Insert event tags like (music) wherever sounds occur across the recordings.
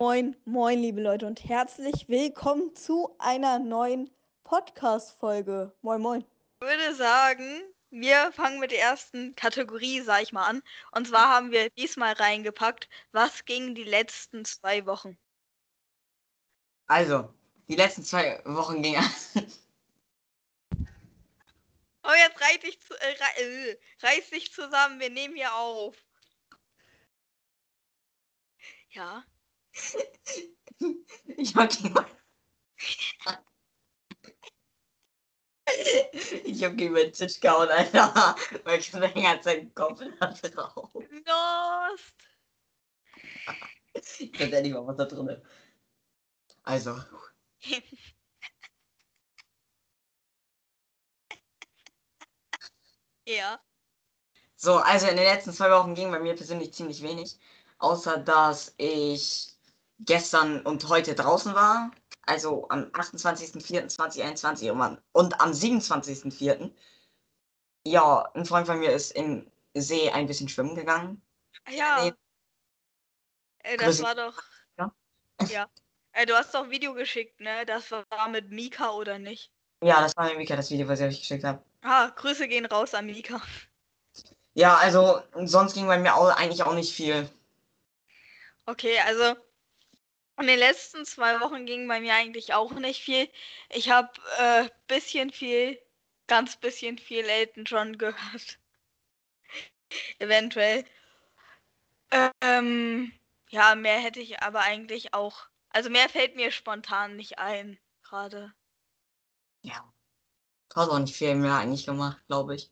Moin, moin, liebe Leute und herzlich willkommen zu einer neuen Podcast-Folge. Moin, moin. Ich würde sagen, wir fangen mit der ersten Kategorie, sag ich mal, an. Und zwar haben wir diesmal reingepackt, was ging die letzten zwei Wochen. Also, die letzten zwei Wochen ging. (laughs) Oh, jetzt reiß dich, zu, äh, rei- äh, reiß dich zusammen, wir nehmen hier auf. Ja. Ich hab gegen. ich hab gegen meinen Tisch gehauen, Alter. Weil ich den ganze Zeit den Kopf da drauf. Lost. Ich weiß ja nicht mal, was da drin ist. Also, (laughs) ja. so, also in den letzten zwei Wochen ging bei mir persönlich ziemlich wenig. Außer dass ich gestern und heute draußen war. Also am 28.04.2021 und am- und am 27.04. Ja, ein Freund von mir ist im See ein bisschen schwimmen gegangen. Ja. Nee. Äh, das Grüße. war doch. Ja? (laughs) Ja. Äh, du hast doch Video geschickt, ne? Das war mit Mika oder nicht? Ja, das war mir Mika, das Video, was ich euch geschickt habe. Ah, Grüße gehen raus an Mika. Ja, also sonst ging bei mir auch, eigentlich auch nicht viel. Okay, also in den letzten zwei Wochen ging bei mir eigentlich auch nicht viel. Ich habe äh, bisschen viel, ganz bisschen viel Elton John gehört. (laughs) Eventuell. Ähm, ja, mehr hätte ich aber eigentlich auch. Also mehr fällt mir spontan nicht ein, gerade. Ja. Hat auch nicht viel mehr eigentlich gemacht, glaube ich.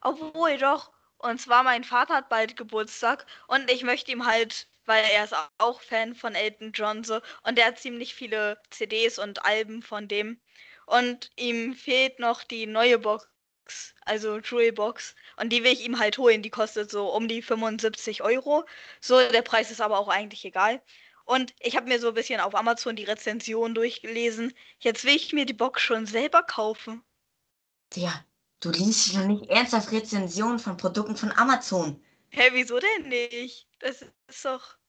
Obwohl doch. Und zwar mein Vater hat bald Geburtstag und ich möchte ihm halt, weil er ist auch Fan von Elton John so und er hat ziemlich viele CDs und Alben von dem und ihm fehlt noch die neue Box, also Jewel Box und die will ich ihm halt holen. Die kostet so um die 75 Euro. So, der Preis ist aber auch eigentlich egal. Und ich habe mir so ein bisschen auf Amazon die Rezension durchgelesen. Jetzt will ich mir die Box schon selber kaufen. Tja, du liest noch nicht ernsthaft Rezensionen von Produkten von Amazon. Hä, wieso denn nicht? Das ist doch.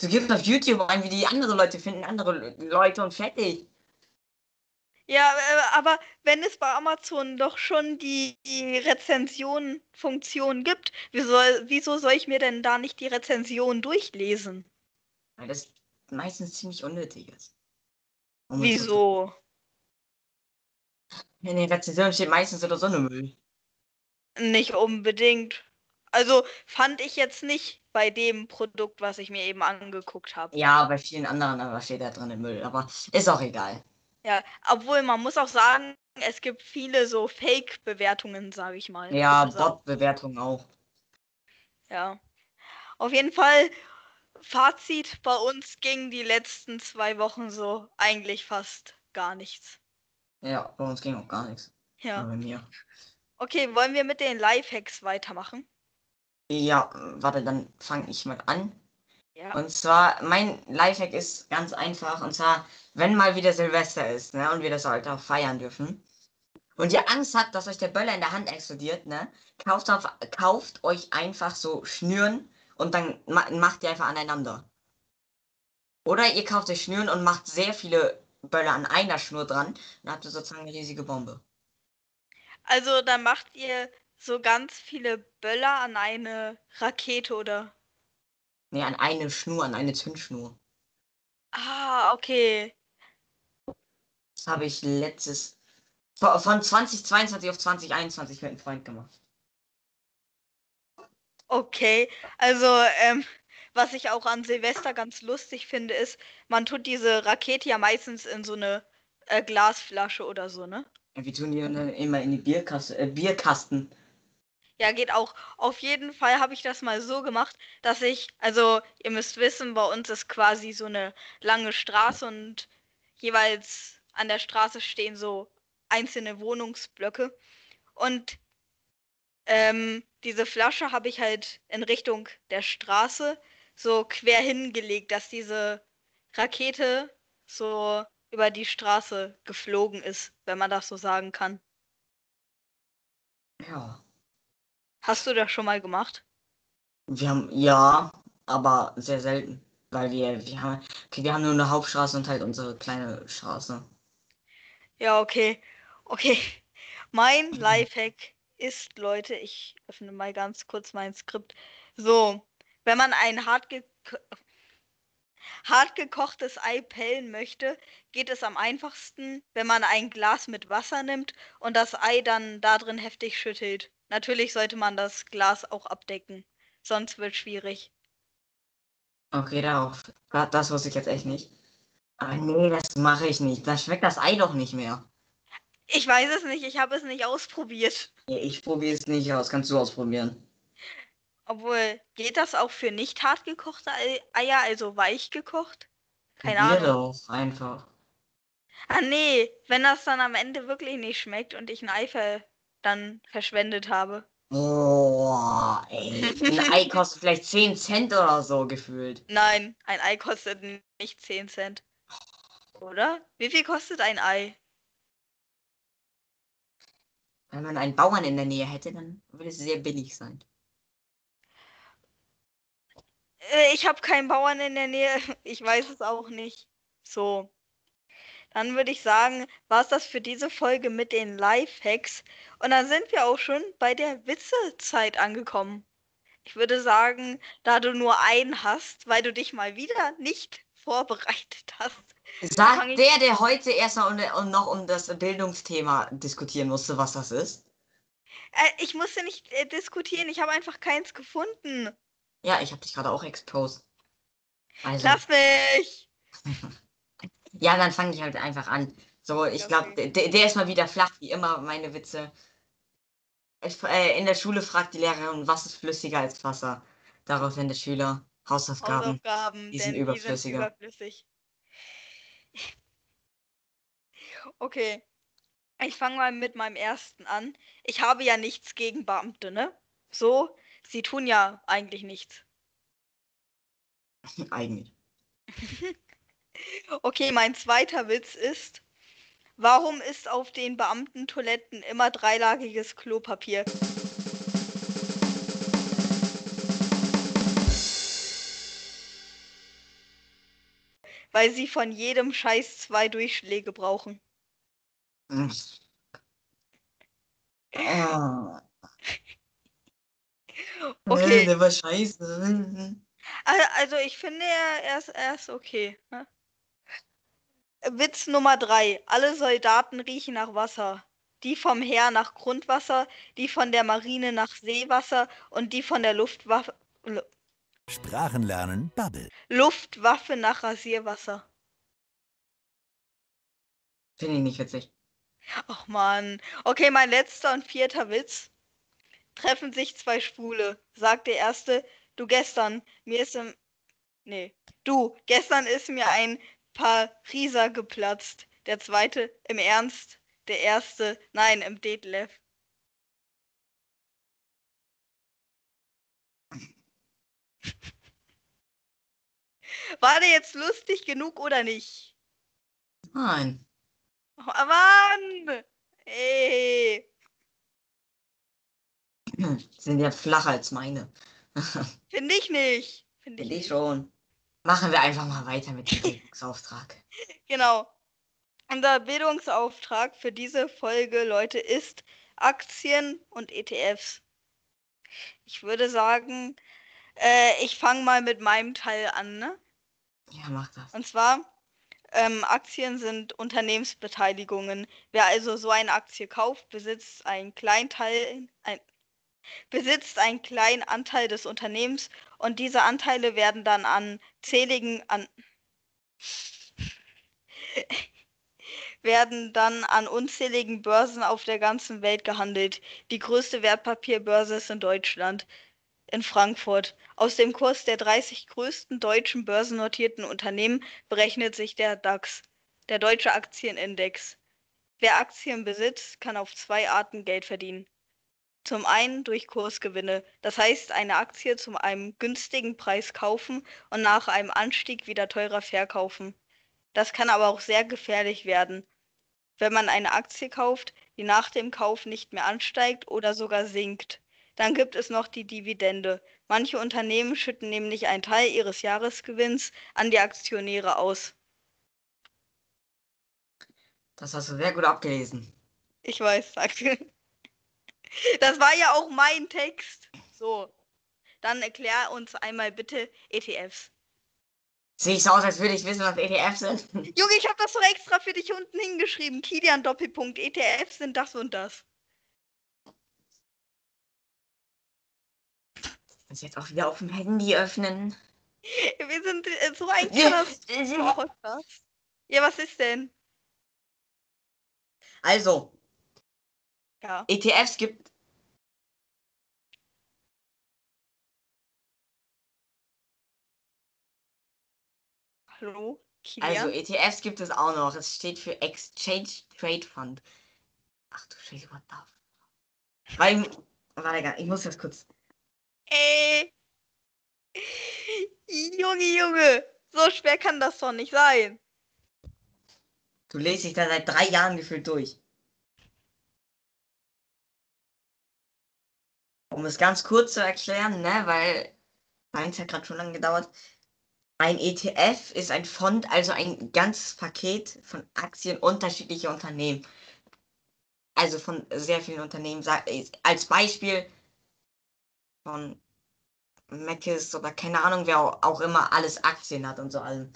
Du gibst auf YouTube ein, wie die andere Leute finden, andere Le- Leute und fertig. Ja, äh, aber wenn es bei Amazon doch schon die, die Rezension-Funktion gibt, wieso, wieso soll ich mir denn da nicht die Rezension durchlesen? Weil das meistens ziemlich unnötig ist. Um es so Wieso? In den Rezensionen steht meistens oder so eine Müll. Nicht unbedingt. Also fand ich jetzt nicht bei dem Produkt, was ich mir eben angeguckt habe. Ja, bei vielen anderen aber steht da drin Müll. Aber ist auch egal. Ja, obwohl man muss auch sagen, es gibt viele so Fake-Bewertungen, sage ich mal. Ja, Also- Bot-Bewertungen auch. Ja. Auf jeden Fall, Fazit, bei uns ging die letzten zwei Wochen so eigentlich fast gar nichts. Ja, bei uns ging auch gar nichts. Nur Ja. Bei mir. Okay, wollen wir mit den Lifehacks weitermachen? Ja, warte, dann fange ich mal an. Ja. Und zwar, mein Lifehack ist ganz einfach. Und zwar, wenn mal wieder Silvester ist, ne, und wir das halt auch feiern dürfen. Und ihr Angst habt, dass euch der Böller in der Hand explodiert, ne, kauft, auf, kauft euch einfach so Schnüren und dann ma macht ihr einfach aneinander. Oder ihr kauft euch Schnüren und macht sehr viele Böller an einer Schnur dran. Dann habt ihr sozusagen eine riesige Bombe. Also dann macht ihr so ganz viele Böller an eine Rakete oder. Ne, an eine Schnur, an eine Zündschnur. Ah, okay. Das habe ich letztes. Von von 2022 auf 2021 mit einem Freund gemacht. Okay. Also, ähm, was ich auch an Silvester ganz lustig finde, ist, man tut diese Rakete ja meistens in so eine äh, Glasflasche oder so, ne? Ja, wir tun die immer in die Bierkasse, äh, Bierkasten. Ja, geht auch. Auf jeden Fall habe ich das mal so gemacht, dass ich, also ihr müsst wissen, bei uns ist quasi so eine lange Straße und jeweils an der Straße stehen so einzelne Wohnungsblöcke. Und ähm, diese Flasche habe ich halt in Richtung der Straße so quer hingelegt, dass diese Rakete so über die Straße geflogen ist, wenn man das so sagen kann. Ja. Hast du das schon mal gemacht? Wir haben, ja, aber sehr selten. Weil wir, wir haben, okay, wir haben nur eine Hauptstraße und halt unsere kleine Straße. Ja, okay. Okay. Mein Lifehack ist, Leute, ich öffne mal ganz kurz mein Skript. So, wenn man ein hart, ge hart gekochtes Ei pellen möchte, geht es am einfachsten, wenn man ein Glas mit Wasser nimmt und das Ei dann da drin heftig schüttelt. Natürlich sollte man das Glas auch abdecken, sonst wird schwierig. Okay, darauf. da- Das wusste ich jetzt echt nicht. Aber nee, das mache ich nicht. Da schmeckt das Ei doch nicht mehr. Ich weiß es nicht, ich habe es nicht ausprobiert. Nee, ich probiere es nicht aus. Kannst du ausprobieren? Obwohl, geht das auch für nicht hart gekochte Ei- Eier, also weich gekocht? Keine Probier Ahnung. doch, einfach. Ah nee, wenn das dann am Ende wirklich nicht schmeckt und ich ein Ei ver dann verschwendet habe. Boah, ey. Ein Ei kostet vielleicht 10 Cent oder so gefühlt. Nein, ein Ei kostet nicht 10 Cent. Oder? Wie viel kostet ein Ei? Wenn man einen Bauern in der Nähe hätte, dann würde es sehr billig sein. Äh, ich habe keinen Bauern in der Nähe. (laughs) Ich weiß es auch nicht. So. Dann würde ich sagen, war es das für diese Folge mit den Lifehacks. Und dann sind wir auch schon bei der Witzezeit angekommen. Ich würde sagen, da du nur einen hast, weil du dich mal wieder nicht vorbereitet hast. Sagt der, der heute erstmal um, noch um das Bildungsthema diskutieren musste, was das ist? Äh, ich musste nicht äh, diskutieren, ich habe einfach keins gefunden. Ja, ich habe dich gerade auch exposed. Also, Lass mich! (laughs) ja, dann fange ich halt einfach an. So, ich glaube, Okay. der, der ist mal wieder flach, wie immer, meine Witze. Ich, äh, in der Schule fragt die Lehrerin, was ist flüssiger als Wasser? Daraufhin der Schüler, Hausaufgaben. Hausaufgaben, die sind überflüssiger. überflüssig. Okay. Ich fange mal mit meinem ersten an. Ich habe ja nichts gegen Beamte, ne? So, sie tun ja eigentlich nichts. (laughs) Eigentlich. (laughs) Okay, mein zweiter Witz ist, warum ist auf den Beamtentoiletten immer dreilagiges Klopapier? Weil sie von jedem Scheiß zwei Durchschläge brauchen. Ah. Okay. Äh, der war scheiße. Al- Also ich finde, er, er, ist, er ist okay. Ne? Witz Nummer drei. Alle Soldaten riechen nach Wasser. Die vom Heer nach Grundwasser, die von der Marine nach Seewasser und die von der Luftwaffe, Lu- Sprachenlernen Bubble. Luftwaffe nach Rasierwasser. Finde ich nicht witzig. Ach man. Okay, mein letzter und vierter Witz. Treffen sich zwei Schwule. Sagt der erste, du gestern, mir ist im. Nee. Du, gestern ist mir ein Pariser geplatzt. Der zweite, im Ernst. Der erste, nein, im Detlef. (laughs) War der jetzt lustig genug oder nicht? Nein. Oh, Mann! Ey. Sind ja flacher als meine. (laughs) Finde ich nicht. Finde ich Finde ich schon. Machen wir einfach mal weiter mit dem (laughs) Bildungsauftrag. Genau. Unser Bildungsauftrag für diese Folge, Leute, ist Aktien und ETFs. Ich würde sagen, äh, ich fange mal mit meinem Teil an. Ne? Ja, mach das. Und zwar, ähm, Aktien sind Unternehmensbeteiligungen. Wer also so eine Aktie kauft, besitzt einen kleinen Teil, ein, besitzt einen kleinen Anteil des Unternehmens und diese Anteile werden dann an zähligen an (laughs) werden dann an unzähligen Börsen auf der ganzen Welt gehandelt. Die größte Wertpapierbörse ist in Deutschland, in Frankfurt. Aus dem Kurs der 30 größten deutschen börsennotierten Unternehmen berechnet sich der DAX, der Deutsche Aktienindex. Wer Aktien besitzt, kann auf zwei Arten Geld verdienen. Zum einen durch Kursgewinne, das heißt eine Aktie zu einem günstigen Preis kaufen und nach einem Anstieg wieder teurer verkaufen. Das kann aber auch sehr gefährlich werden, wenn man eine Aktie kauft, die nach dem Kauf nicht mehr ansteigt oder sogar sinkt. Dann gibt es noch die Dividende. Manche Unternehmen schütten nämlich einen Teil ihres Jahresgewinns an die Aktionäre aus. Das hast du sehr gut abgelesen. Ich weiß, danke. Das war ja auch mein Text. So. Dann erklär uns einmal bitte ETFs. Sehe ich so aus, als würde ich wissen, was ETFs sind? (laughs) Junge, ich habe das doch extra für dich unten hingeschrieben. Kilian Doppelpunkt. ETFs sind das und das. muss jetzt auch wieder auf dem Handy öffnen. Wir sind äh, so ein (laughs) Podcast. Ja, was ist denn? Also, Ja. ETFs gibt. Hallo? Kilian? Also, ETFs gibt es auch noch. Es steht für Exchange Trade Fund. Ach du Scheiße, what the f- Weil, warte, gar- ich muss das kurz. Ey. (laughs) Junge, Junge. So schwer kann das doch nicht sein. Du lest dich da seit drei Jahren gefühlt durch. Um es ganz kurz zu erklären, ne, weil meins hat gerade schon lange gedauert. Ein ETF ist ein Fonds, also ein ganzes Paket von Aktien unterschiedlicher Unternehmen. Also von sehr vielen Unternehmen. Als Beispiel von Mc's oder keine Ahnung, wer auch- immer alles Aktien hat und so allem.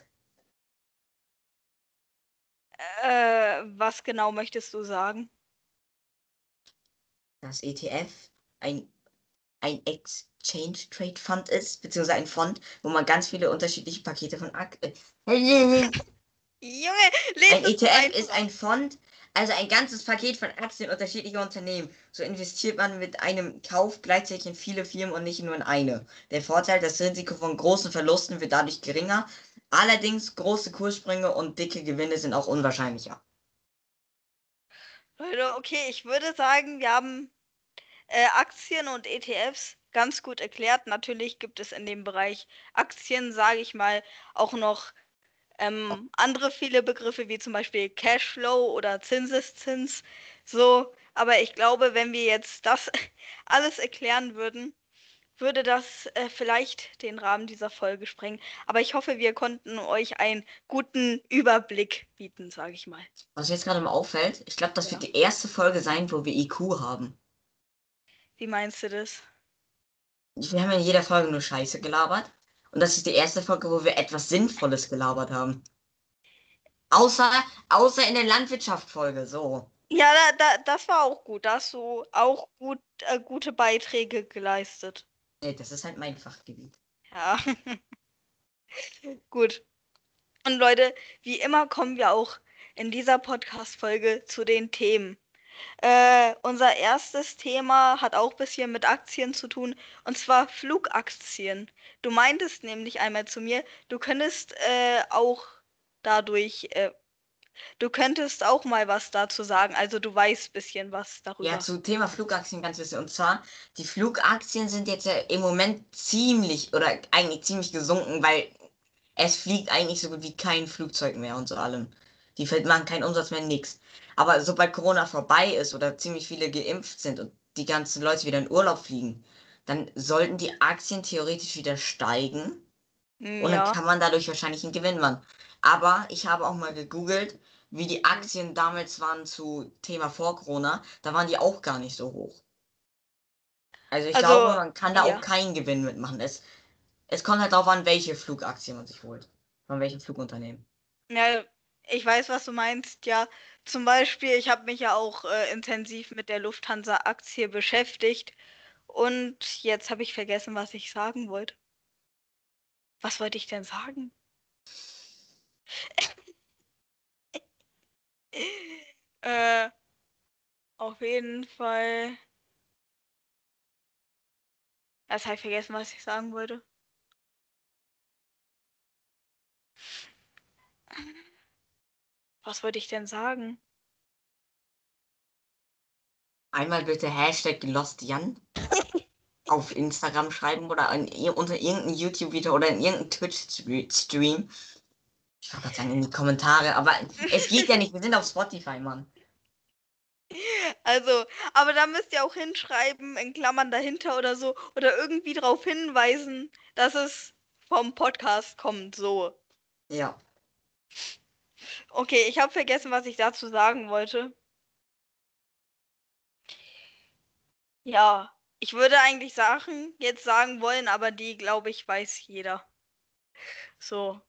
Äh, was genau möchtest du sagen? dass ETF ein, ein Exchange Trade Fund ist, beziehungsweise ein Fond, wo man ganz viele unterschiedliche Pakete von Aktien. (laughs) Junge, lese Ein ETF einfach. ist ein Fond, also ein ganzes Paket von Aktien unterschiedlicher Unternehmen. So investiert man mit einem Kauf gleichzeitig in viele Firmen und nicht nur in eine. Der Vorteil, das Risiko von großen Verlusten wird dadurch geringer. Allerdings große Kurssprünge und dicke Gewinne sind auch unwahrscheinlicher. Leute, okay, ich würde sagen, wir haben äh, Aktien und ETFs ganz gut erklärt. Natürlich gibt es in dem Bereich Aktien, sage ich mal, auch noch ähm, andere viele Begriffe wie zum Beispiel Cashflow oder Zinseszins. So, aber ich glaube, wenn wir jetzt das (laughs) alles erklären würden, würde das äh, vielleicht den Rahmen dieser Folge sprengen. Aber ich hoffe, wir konnten euch einen guten Überblick bieten, sage ich mal. Was mir jetzt gerade mal auffällt, ich glaube, das Ja. wird die erste Folge sein, wo wir IQ haben. Wie meinst du das? Wir haben in jeder Folge nur Scheiße gelabert. Und das ist die erste Folge, wo wir etwas Sinnvolles gelabert haben. Außer, außer in der Landwirtschaft-Folge, so. Ja, da, da, das war auch gut. Da hast du auch gut, äh, gute Beiträge geleistet. Nee, das ist halt mein Fachgebiet. Ja. (laughs) gut. Und Leute, wie immer kommen wir auch in dieser Podcast-Folge zu den Themen. Äh, unser erstes Thema hat auch ein bisschen mit Aktien zu tun, und zwar Flugaktien. Du meintest nämlich einmal zu mir, du könntest äh, auch dadurch, äh, du könntest auch mal was dazu sagen. Also du weißt ein bisschen was darüber. Ja, zu Thema Flugaktien ganz bisschen. Und zwar, die Flugaktien sind jetzt ja im Moment ziemlich oder eigentlich ziemlich gesunken, weil es fliegt eigentlich so gut wie kein Flugzeug mehr und so allem. Die machen keinen Umsatz mehr, nix. Aber sobald Corona vorbei ist oder ziemlich viele geimpft sind und die ganzen Leute wieder in Urlaub fliegen, dann sollten die Aktien theoretisch wieder steigen. Mm, Und dann ja. kann man dadurch wahrscheinlich einen Gewinn machen. Aber ich habe auch mal gegoogelt, wie die Aktien damals waren zu Thema vor Corona. Da waren die auch gar nicht so hoch. Also ich Also, glaube, man kann da ja. auch keinen Gewinn mitmachen. Es, es kommt halt darauf an, welche Flugaktien man sich holt. Von welchem Flugunternehmen. Ja, ich weiß, was du meinst. Ja, zum Beispiel, ich habe mich ja auch äh, intensiv mit der Lufthansa-Aktie beschäftigt. Und jetzt habe ich vergessen, was ich sagen wollte. Was wollte ich denn sagen? (laughs) äh, auf jeden Fall. Jetzt habe ich vergessen, was ich sagen wollte. Was wollte ich denn sagen? Einmal bitte Hashtag LostJan (laughs) auf Instagram schreiben oder in, unter irgendeinem YouTube-Video oder in irgendeinem Twitch-Stream. Ich wollte gerade sagen, in die Kommentare, aber es geht ja nicht, wir sind auf Spotify, Mann. Also, aber da müsst ihr auch hinschreiben, in Klammern dahinter oder so, oder irgendwie darauf hinweisen, dass es vom Podcast kommt, so. Ja. Okay, ich habe vergessen, was ich dazu sagen wollte. Ja, ich würde eigentlich Sachen jetzt sagen wollen, aber die, glaube ich, weiß jeder. So.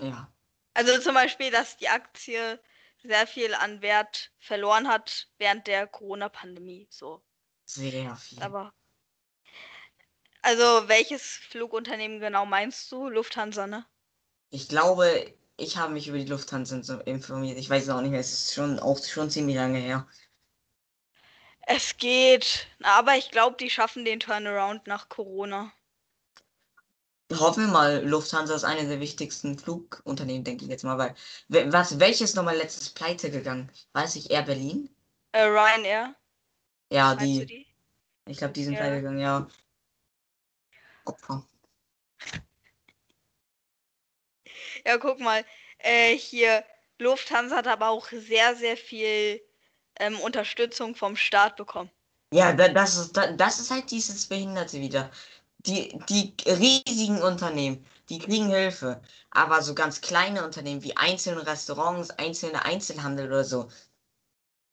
Ja. Also zum Beispiel, dass die Aktie sehr viel an Wert verloren hat während der Corona-Pandemie. So. Sehr viel. Aber. Also, welches Flugunternehmen genau meinst du? Lufthansa, ne? Ich glaube, ich habe mich über die Lufthansa informiert. Ich weiß es auch nicht mehr. Es ist schon auch schon ziemlich lange her. Es geht. Aber ich glaube, die schaffen den Turnaround nach Corona. Hoffen wir mal, Lufthansa ist eine der wichtigsten Flugunternehmen, denke ich jetzt mal, weil we- was welches nochmal letztes pleite gegangen? Weiß ich Air Berlin? Äh, Ryanair, Ja, die. die? Ich glaube, die sind Ja. pleite gegangen, ja. Opfer. Ja, guck mal. Äh, hier, Lufthansa hat aber auch sehr, sehr viel ähm, Unterstützung vom Staat bekommen. Ja, da, das ist da, das ist halt dieses Behinderte wieder. Die, die riesigen Unternehmen, die kriegen Hilfe. Aber so ganz kleine Unternehmen wie einzelne Restaurants, einzelne Einzelhandel oder so,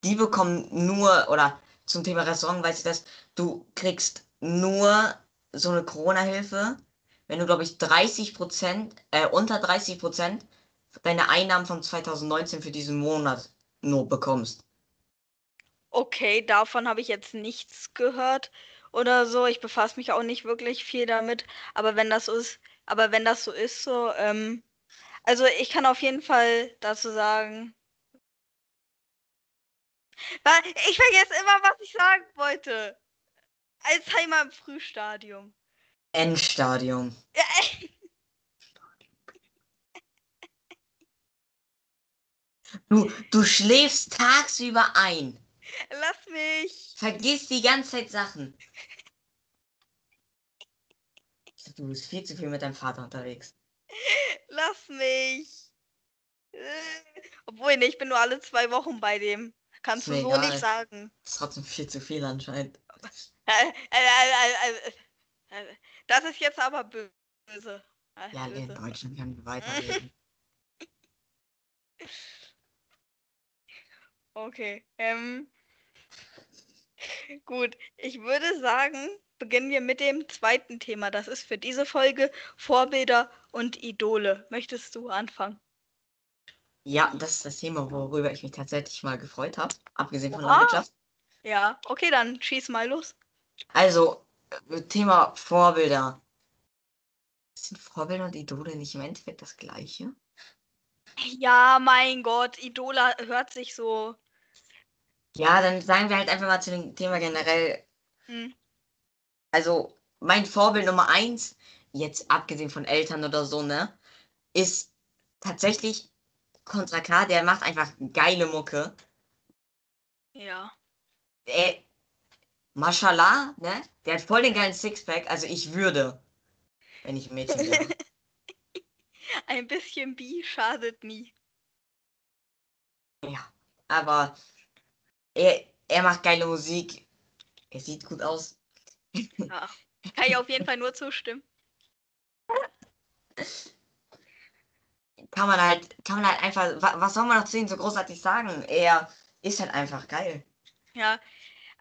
die bekommen nur, oder zum Thema Restaurant weiß ich das, du kriegst nur so eine Corona-Hilfe, wenn du, glaube ich, 30 Prozent, äh, unter 30 Prozent deine Einnahmen von 2019 für diesen Monat nur bekommst. Okay, davon habe ich jetzt nichts gehört oder so. Ich befasse mich auch nicht wirklich viel damit. Aber wenn das so ist, aber wenn das so ist, so, ähm, also ich kann auf jeden Fall dazu sagen. Ich vergesse immer, was ich sagen wollte. Alzheimer im Frühstadium. Endstadium. Du, du schläfst tagsüber ein. lass mich. Vergiss die ganze Zeit Sachen. Du bist viel zu viel mit deinem Vater unterwegs. Lass mich. Äh, Obwohl, ne, ich bin nur alle zwei Wochen bei dem. Kannst du so egal. nicht sagen. Das ist trotzdem viel zu viel anscheinend. Äh, Das ist jetzt aber böse. Ja, in böse. Deutschland können wir weiterreden. (laughs) Okay. Ähm, gut, ich würde sagen, beginnen wir mit dem zweiten Thema. Das ist für diese Folge Vorbilder und Idole. Möchtest du anfangen? Ja, das ist das Thema, worüber ich mich tatsächlich mal gefreut habe. Abgesehen von Oha. Landwirtschaft. Ja, okay, dann schieß mal los. Also, Thema Vorbilder. Sind Vorbilder und Idole nicht im Endeffekt das gleiche? Ja, mein Gott, Idole hört sich so. Ja, dann sagen wir halt einfach mal zu dem Thema generell. Hm, Also, mein Vorbild Nummer eins, jetzt abgesehen von Eltern oder so, ne, ist tatsächlich Contra K, der macht einfach geile Mucke. ja. Der, Mashallah, ne, der hat voll den geilen Sixpack, also ich würde, wenn ich ein Mädchen wäre. (laughs) Ein bisschen Bi schadet nie. ja, aber er, er macht geile Musik, er sieht gut aus. Ja. Kann ich auf jeden Fall nur zustimmen. Kann man halt, kann man halt einfach, wa- was soll man noch zu ihm so großartig sagen? Er ist halt einfach geil. Ja.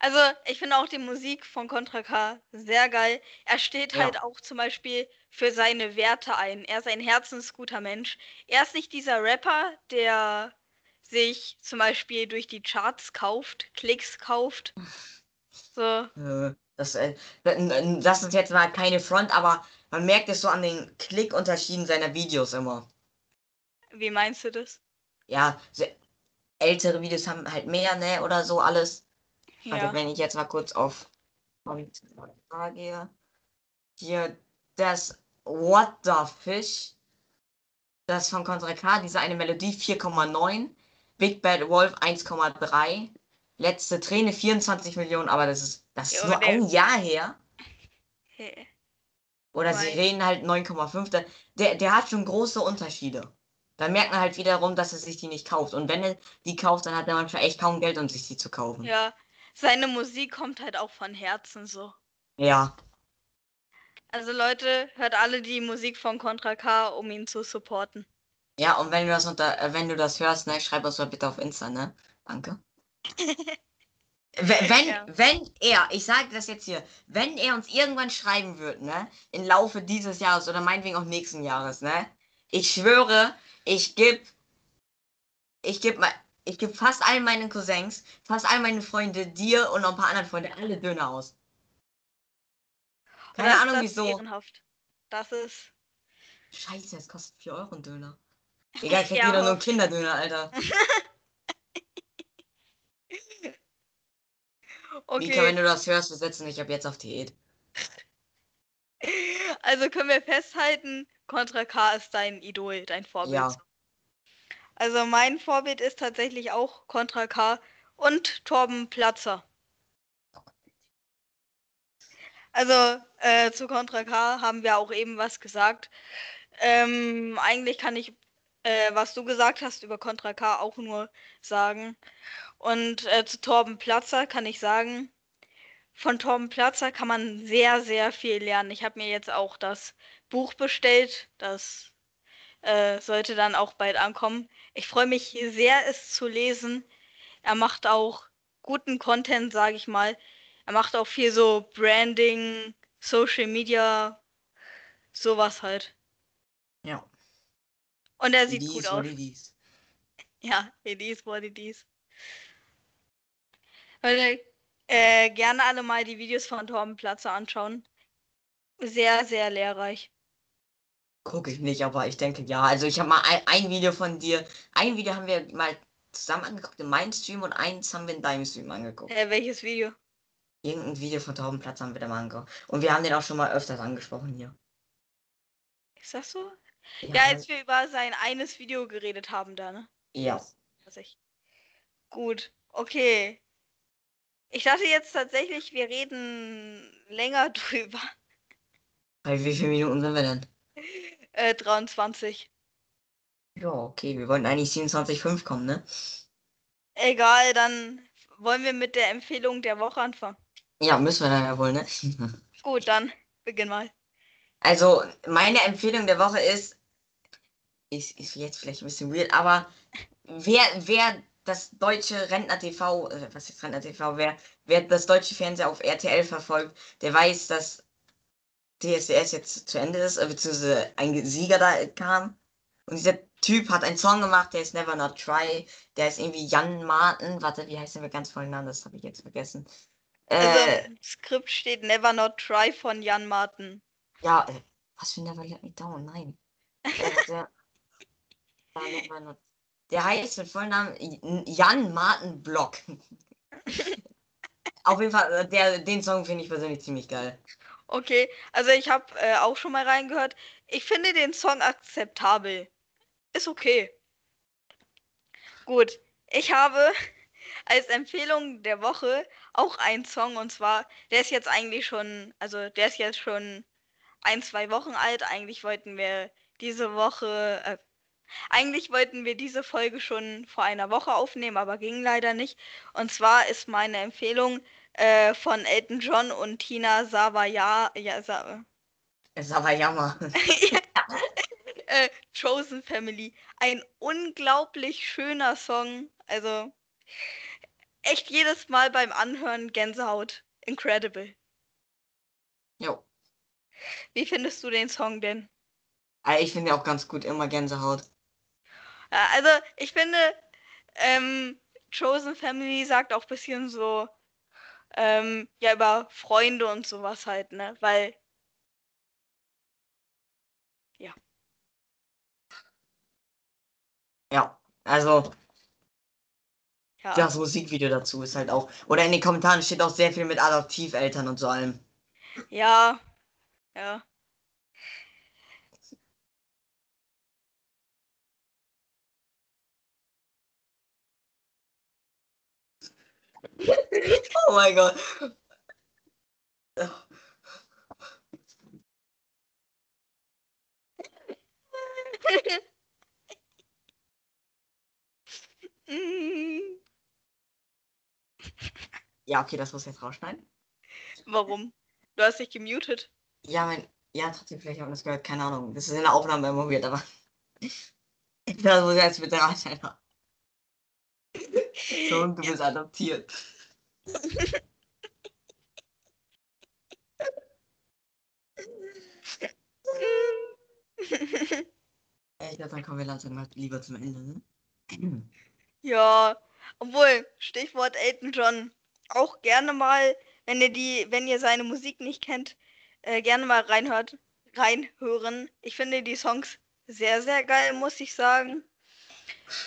Also, ich finde auch die Musik von Contra K sehr geil. Er steht Ja. halt auch zum Beispiel für seine Werte ein. Er ist ein herzensguter Mensch. Er ist nicht dieser Rapper, der sich zum Beispiel durch die Charts kauft, Klicks kauft. So, Äh, Das, äh, das ist jetzt mal keine Front, aber man merkt es so an den Klickunterschieden seiner Videos immer. wie meinst du das? Ja, ältere Videos haben halt mehr, ne, oder so alles. Warte, Ja. wenn ich jetzt mal kurz auf da gehe. Hier, das What the Fish. Das von Contra K, diese eine Melodie 4,9. Big Bad Wolf 1,3. Letzte Träne 24 Millionen, aber das ist, das ist Ja, nur ein Jahr her. (laughs) Hey. Oder Weil- Sirenen halt 9,5. Der, der, der hat schon große Unterschiede. dann merkt man halt wiederum, dass er sich die nicht kauft. Und wenn er die kauft, dann hat er manchmal echt kaum Geld, um sich die zu kaufen. Ja, seine Musik kommt halt auch von Herzen so. Ja. Also Leute, hört alle die Musik von Contra K, um ihn zu supporten. Ja, und wenn du das unter, äh, wenn du das hörst, ne, schreib uns mal bitte auf Insta, ne? Danke. (laughs) Wenn, wenn, Ja. wenn er, ich sage das jetzt hier, wenn er uns irgendwann schreiben wird, ne, im Laufe dieses Jahres oder meinetwegen auch nächsten Jahres, ne, ich schwöre, ich geb, ich geb mal, ich geb fast allen meinen Cousins, fast all meine Freunde, dir und noch ein paar anderen Freunde, alle Döner aus. Keine ist Ahnung das wieso. Ehrenhaft. Das ist. Scheiße, es kostet 4 Euro ein Döner. (laughs) Egal, kriegt Ja, jeder nur einen Kinderdöner, Alter. (laughs) Mika, wenn Okay, du das hörst, wir setzen dich ab jetzt auf Diät. also können wir festhalten, Contra K ist dein Idol, dein Vorbild. Ja. Also mein Vorbild ist tatsächlich auch Contra K und Torben Platzer. Also äh, zu Contra K haben wir auch eben was gesagt. Ähm, eigentlich kann ich, äh, was du gesagt hast über Contra K auch nur sagen. Und äh, zu Torben Platzer kann ich sagen, von Torben Platzer kann man sehr, sehr viel lernen. Ich habe mir jetzt auch das Buch bestellt. Das äh, sollte dann auch bald ankommen. Ich freue mich sehr, es zu lesen. Er macht auch guten Content, sage ich mal. Er macht auch viel so Branding, Social Media, sowas halt. Ja. Und er sieht Dies, gut aus. it. Ja, it is what it is. Leute, äh, gerne alle mal die Videos von Torben Platzer anschauen. Sehr, sehr lehrreich. Guck ich nicht, aber ich denke ja. Also ich habe mal ein, ein Video von dir. Ein Video haben wir mal zusammen angeguckt in meinem Stream und eins haben wir in deinem Stream angeguckt. Äh, welches Video? Irgendein Video von Taubenplatz haben wir da mal angeguckt. Und wir haben den auch schon mal öfters angesprochen hier. Ist das so? Ja, Ja, als wir über sein eines Video geredet haben da, ne? ja. Weiß ich. Gut, okay. Ich dachte jetzt tatsächlich, wir reden länger (laughs) drüber. Bei wie vielen Minuten sind wir denn? (laughs) Äh, 23. Ja, okay, wir wollten eigentlich 27,5 kommen, ne? Egal, dann wollen wir mit der Empfehlung der Woche anfangen. Ja, müssen wir dann ja wohl, ne? (laughs) Gut, dann beginn mal. Also, meine Empfehlung der Woche ist, ist, ist jetzt vielleicht ein bisschen weird, aber wer, wer das deutsche Rentner TV, äh, was ist Rentner TV, wer, wer das deutsche Fernsehen auf RTL verfolgt, der weiß, dass DSDS jetzt zu Ende ist, äh, beziehungsweise ein Sieger da kam. Und dieser Typ hat einen Song gemacht, der ist Never Not Try, der ist irgendwie Jan Martin, warte, wie heißt der mit ganz vollen Namen, das habe ich jetzt vergessen. Also Äh, im Skript steht Never Not Try von Jan Martin. Ja, äh, was für Never Let Me Down, nein. Äh, der, Not- der heißt mit vollen Namen Jan Martin Block. (laughs) Auf jeden Fall, äh, der, den Song finde ich persönlich ziemlich geil. Okay, also ich habe äh, auch schon mal reingehört. Ich finde den Song akzeptabel. Ist okay. Gut, ich habe (laughs) als Empfehlung der Woche auch einen Song und zwar, der ist jetzt eigentlich schon, also der ist jetzt schon ein, zwei Wochen alt. Eigentlich wollten wir diese Woche, äh, eigentlich wollten wir diese Folge schon vor einer Woche aufnehmen, aber ging leider nicht. Und zwar ist meine Empfehlung äh, von Elton John und Tina Savaya, ja, Sa aber (laughs) (laughs) Jammer. äh, Chosen Family. Ein unglaublich schöner Song. Also echt jedes Mal beim Anhören Gänsehaut. Incredible. Jo. Wie findest du den Song denn? Äh, Ich finde auch ganz gut immer Gänsehaut. Ja, also ich finde, ähm, Chosen Family sagt auch ein bisschen so, ähm, ja, über Freunde und sowas halt, ne? Weil, Ja, also ja. das Musikvideo dazu ist halt auch. Oder in den Kommentaren steht auch sehr viel mit Adoptiveltern und so allem. Ja, ja. oh mein Gott. Ja, okay, das muss ich jetzt rausschneiden. Warum? Du hast dich gemutet. Ja, mein, ja, trotzdem, vielleicht haben das gehört, keine Ahnung. Das ist in der Aufnahme immer weird, aber. (laughs) das muss ich jetzt bitte rausschneiden. So, und du bist adoptiert. (laughs) Ja, Ich glaube, dann kommen wir langsam mal lieber zum Ende, ne? (clears throat) Ja, obwohl, Stichwort Elton John. Auch gerne mal, wenn ihr die, wenn ihr seine Musik nicht kennt, äh, gerne mal reinhört, reinhören. Ich finde die Songs sehr, sehr geil, muss ich sagen.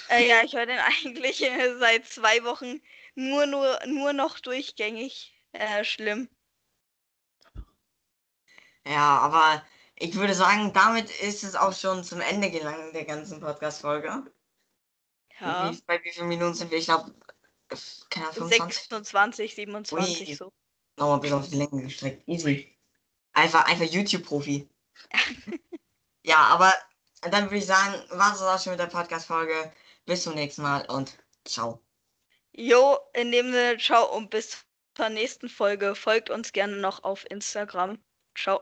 Äh, ja, ich höre den (laughs) eigentlich äh, seit zwei Wochen nur, nur, nur noch durchgängig. Äh, schlimm. Ja, aber ich würde sagen, damit ist es auch schon zum Ende gelangt der ganzen Podcast-Folge. Ja. Wie, bei wie vielen Minuten sind wir? Ich glaube, keine Ahnung, 25? 26, 27 Ui. so. Nochmal bis auf die Länge gestreckt. Easy. Einfach, einfach YouTube-Profi. (laughs) ja, aber dann würde ich sagen, war es auch schon mit der Podcast-Folge. Bis zum nächsten Mal und ciao. Jo, in dem Sinne, ciao und bis zur nächsten Folge. Folgt uns gerne noch auf Instagram. Ciao.